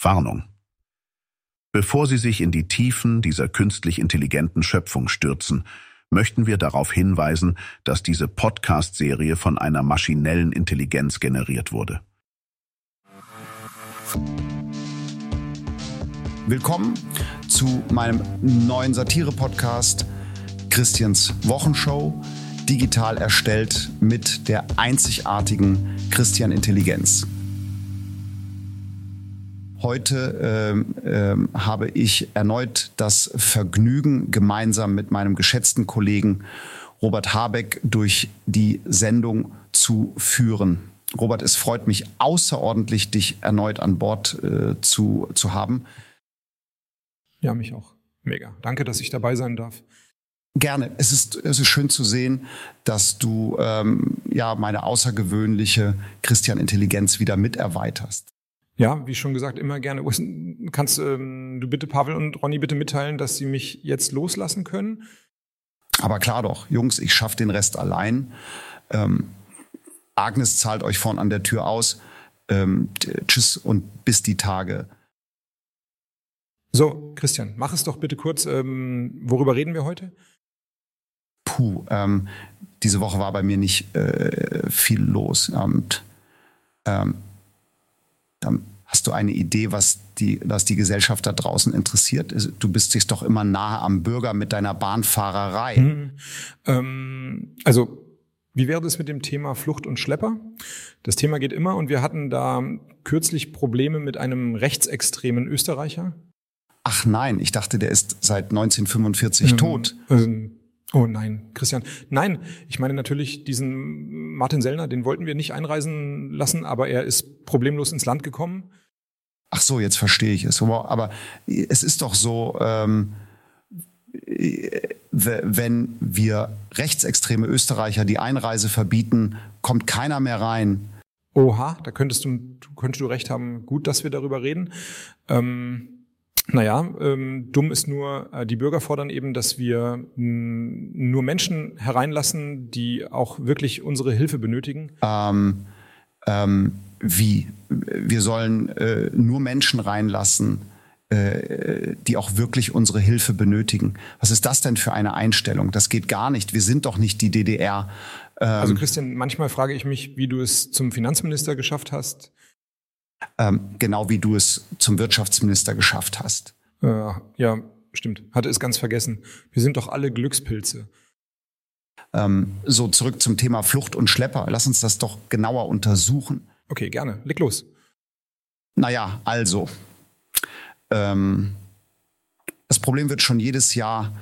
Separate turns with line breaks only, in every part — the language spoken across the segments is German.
Warnung. Bevor Sie sich in die Tiefen dieser künstlich intelligenten Schöpfung stürzen, möchten wir darauf hinweisen, dass diese Podcast-Serie von einer maschinellen Intelligenz generiert wurde.
Willkommen zu meinem neuen Satire-Podcast Christians Wochenshow, digital erstellt mit der einzigartigen Christian Intelligenz. Heute äh, äh, habe ich erneut das Vergnügen, gemeinsam mit meinem geschätzten Kollegen Robert Habeck durch die Sendung zu führen. Robert, es freut mich außerordentlich, dich erneut an Bord äh, zu, zu haben.
Ja, mich auch. Mega. Danke, dass ich dabei sein darf.
Gerne. Es ist, es ist schön zu sehen, dass du ähm, ja meine außergewöhnliche Christian Intelligenz wieder mit erweiterst.
Ja, wie schon gesagt, immer gerne. Kannst ähm, du bitte Pavel und Ronny bitte mitteilen, dass sie mich jetzt loslassen können?
Aber klar doch, Jungs, ich schaffe den Rest allein. Ähm, Agnes zahlt euch vorn an der Tür aus. Ähm, tschüss und bis die Tage.
So, Christian, mach es doch bitte kurz. Ähm, worüber reden wir heute?
Puh, ähm, diese Woche war bei mir nicht äh, viel los. Und ähm, dann hast du eine Idee, was die, was die Gesellschaft da draußen interessiert? Du bist dich doch immer nahe am Bürger mit deiner Bahnfahrerei. Hm.
Ähm, also wie wäre das mit dem Thema Flucht und Schlepper? Das Thema geht immer und wir hatten da kürzlich Probleme mit einem rechtsextremen Österreicher.
Ach nein, ich dachte, der ist seit 1945 ähm, tot.
Ähm, Oh nein, Christian. Nein, ich meine natürlich diesen Martin Sellner, den wollten wir nicht einreisen lassen, aber er ist problemlos ins Land gekommen.
Ach so, jetzt verstehe ich es. Aber es ist doch so, ähm, wenn wir rechtsextreme Österreicher die Einreise verbieten, kommt keiner mehr rein.
Oha, da könntest du, könntest du recht haben. Gut, dass wir darüber reden. Ähm, naja, ähm, dumm ist nur, äh, die Bürger fordern eben, dass wir mh, nur Menschen hereinlassen, die auch wirklich unsere Hilfe benötigen.
Ähm, ähm, wie? Wir sollen äh, nur Menschen reinlassen, äh, die auch wirklich unsere Hilfe benötigen. Was ist das denn für eine Einstellung? Das geht gar nicht. Wir sind doch nicht die DDR.
Ähm, also Christian, manchmal frage ich mich, wie du es zum Finanzminister geschafft hast.
Ähm, genau wie du es zum Wirtschaftsminister geschafft hast.
Äh, ja, stimmt. Hatte es ganz vergessen. Wir sind doch alle Glückspilze.
Ähm, so, zurück zum Thema Flucht und Schlepper. Lass uns das doch genauer untersuchen.
Okay, gerne. Leg los.
Naja, also. Ähm, das Problem wird schon jedes Jahr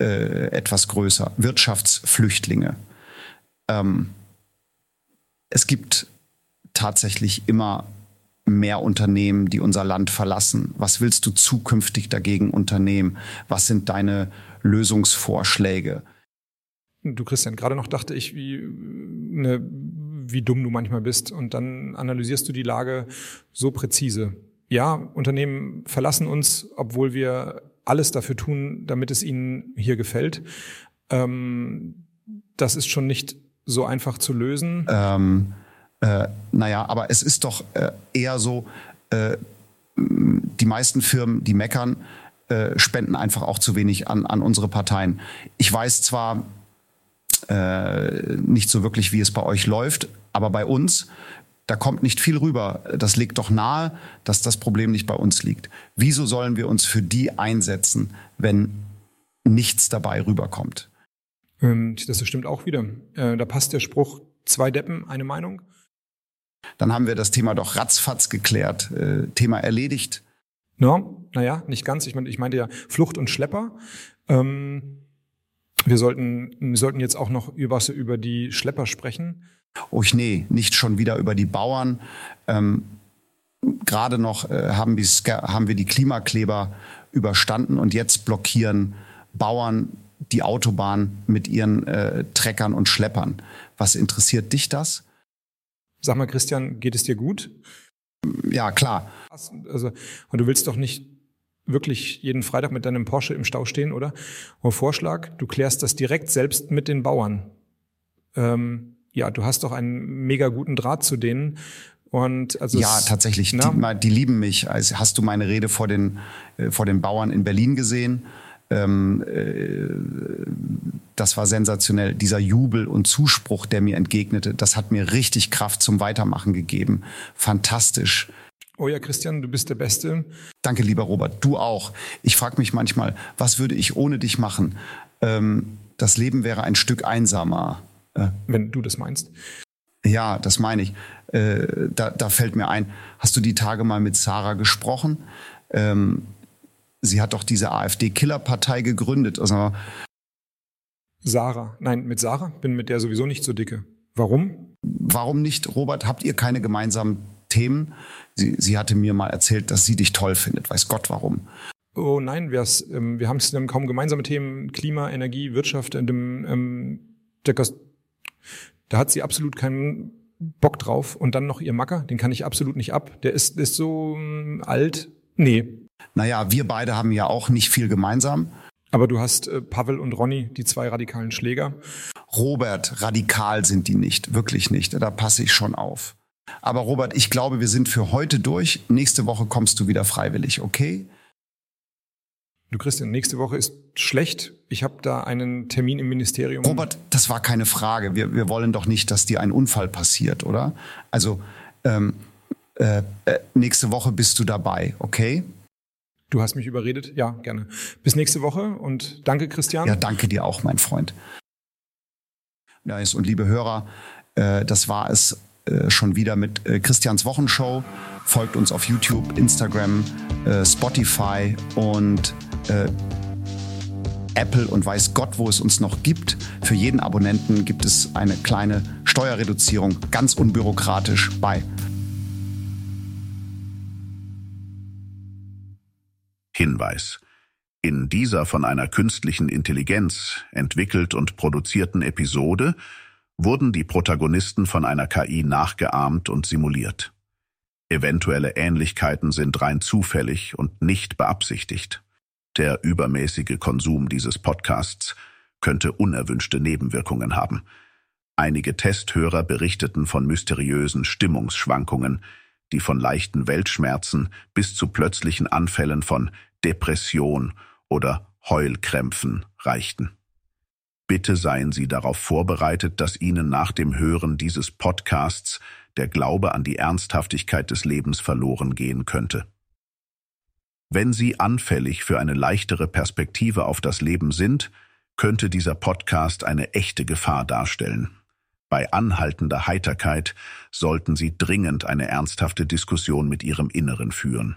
äh, etwas größer. Wirtschaftsflüchtlinge. Ähm, es gibt tatsächlich immer mehr Unternehmen, die unser Land verlassen? Was willst du zukünftig dagegen unternehmen? Was sind deine Lösungsvorschläge?
Du Christian, gerade noch dachte ich, wie, ne, wie dumm du manchmal bist. Und dann analysierst du die Lage so präzise. Ja, Unternehmen verlassen uns, obwohl wir alles dafür tun, damit es ihnen hier gefällt. Ähm, das ist schon nicht so einfach zu lösen.
Ähm äh, naja, aber es ist doch äh, eher so, äh, die meisten Firmen, die meckern, äh, spenden einfach auch zu wenig an, an unsere Parteien. Ich weiß zwar äh, nicht so wirklich, wie es bei euch läuft, aber bei uns, da kommt nicht viel rüber. Das liegt doch nahe, dass das Problem nicht bei uns liegt. Wieso sollen wir uns für die einsetzen, wenn nichts dabei rüberkommt?
Ähm, das stimmt auch wieder. Äh, da passt der Spruch, zwei Deppen, eine Meinung.
Dann haben wir das Thema doch ratzfatz geklärt. Äh, Thema erledigt.
No, naja, nicht ganz. Ich, meine, ich meinte ja Flucht und Schlepper. Ähm, wir, sollten, wir sollten jetzt auch noch über, über die Schlepper sprechen.
Oh nee, nicht schon wieder über die Bauern. Ähm, Gerade noch äh, haben, haben wir die Klimakleber überstanden und jetzt blockieren Bauern die Autobahn mit ihren äh, Treckern und Schleppern. Was interessiert dich das?
Sag mal, Christian, geht es dir gut?
Ja, klar.
Also, und du willst doch nicht wirklich jeden Freitag mit deinem Porsche im Stau stehen, oder? Und Vorschlag, du klärst das direkt selbst mit den Bauern. Ähm, ja, du hast doch einen mega guten Draht zu denen. Und also
ja, tatsächlich, die, die, lieben mich. Also hast du meine Rede vor den, äh, vor den Bauern in Berlin gesehen? Ähm, äh, das war sensationell. Dieser Jubel und Zuspruch, der mir entgegnete, das hat mir richtig Kraft zum Weitermachen gegeben. Fantastisch.
Oh ja, Christian, du bist der Beste.
Danke, lieber Robert. Du auch. Ich frage mich manchmal, was würde ich ohne dich machen? Ähm, das Leben wäre ein Stück einsamer.
Äh, Wenn du das meinst.
Ja, das meine ich. Äh, da, da fällt mir ein, hast du die Tage mal mit Sarah gesprochen? Ähm, sie hat doch diese AfD-Killerpartei gegründet. Also,
Sarah. Nein, mit Sarah bin mit der sowieso nicht so dicke. Warum?
Warum nicht, Robert? Habt ihr keine gemeinsamen Themen? Sie, sie hatte mir mal erzählt, dass sie dich toll findet. Weiß Gott warum.
Oh nein, ähm, wir haben es kaum gemeinsame Themen. Klima, Energie, Wirtschaft. Dem, ähm, der, da hat sie absolut keinen Bock drauf. Und dann noch ihr Macker, den kann ich absolut nicht ab. Der ist, ist so ähm, alt. Nee.
Naja, wir beide haben ja auch nicht viel gemeinsam.
Aber du hast äh, Pavel und Ronny, die zwei radikalen Schläger.
Robert, radikal sind die nicht, wirklich nicht. Da passe ich schon auf. Aber Robert, ich glaube, wir sind für heute durch. Nächste Woche kommst du wieder freiwillig, okay?
Du Christian, nächste Woche ist schlecht. Ich habe da einen Termin im Ministerium.
Robert, das war keine Frage. Wir, wir wollen doch nicht, dass dir ein Unfall passiert, oder? Also ähm, äh, äh, nächste Woche bist du dabei, okay?
Du hast mich überredet? Ja, gerne. Bis nächste Woche und danke, Christian.
Ja, danke dir auch, mein Freund. Ja, und liebe Hörer, äh, das war es äh, schon wieder mit äh, Christians Wochenshow. Folgt uns auf YouTube, Instagram, Spotify und Apple und weiß Gott, wo es uns noch gibt. Für jeden Abonnenten gibt es eine kleine Steuerreduzierung, ganz unbürokratisch bei.
Hinweis. In dieser von einer künstlichen Intelligenz entwickelt und produzierten Episode wurden die Protagonisten von einer KI nachgeahmt und simuliert. Eventuelle Ähnlichkeiten sind rein zufällig und nicht beabsichtigt. Der übermäßige Konsum dieses Podcasts könnte unerwünschte Nebenwirkungen haben. Einige Testhörer berichteten von mysteriösen Stimmungsschwankungen, die von leichten Weltschmerzen bis zu plötzlichen Anfällen von Depression oder Heulkrämpfen reichten. Bitte seien Sie darauf vorbereitet, dass Ihnen nach dem Hören dieses Podcasts der Glaube an die Ernsthaftigkeit des Lebens verloren gehen könnte. Wenn Sie anfällig für eine leichtere Perspektive auf das Leben sind, könnte dieser Podcast eine echte Gefahr darstellen. Bei anhaltender Heiterkeit sollten Sie dringend eine ernsthafte Diskussion mit Ihrem Inneren führen.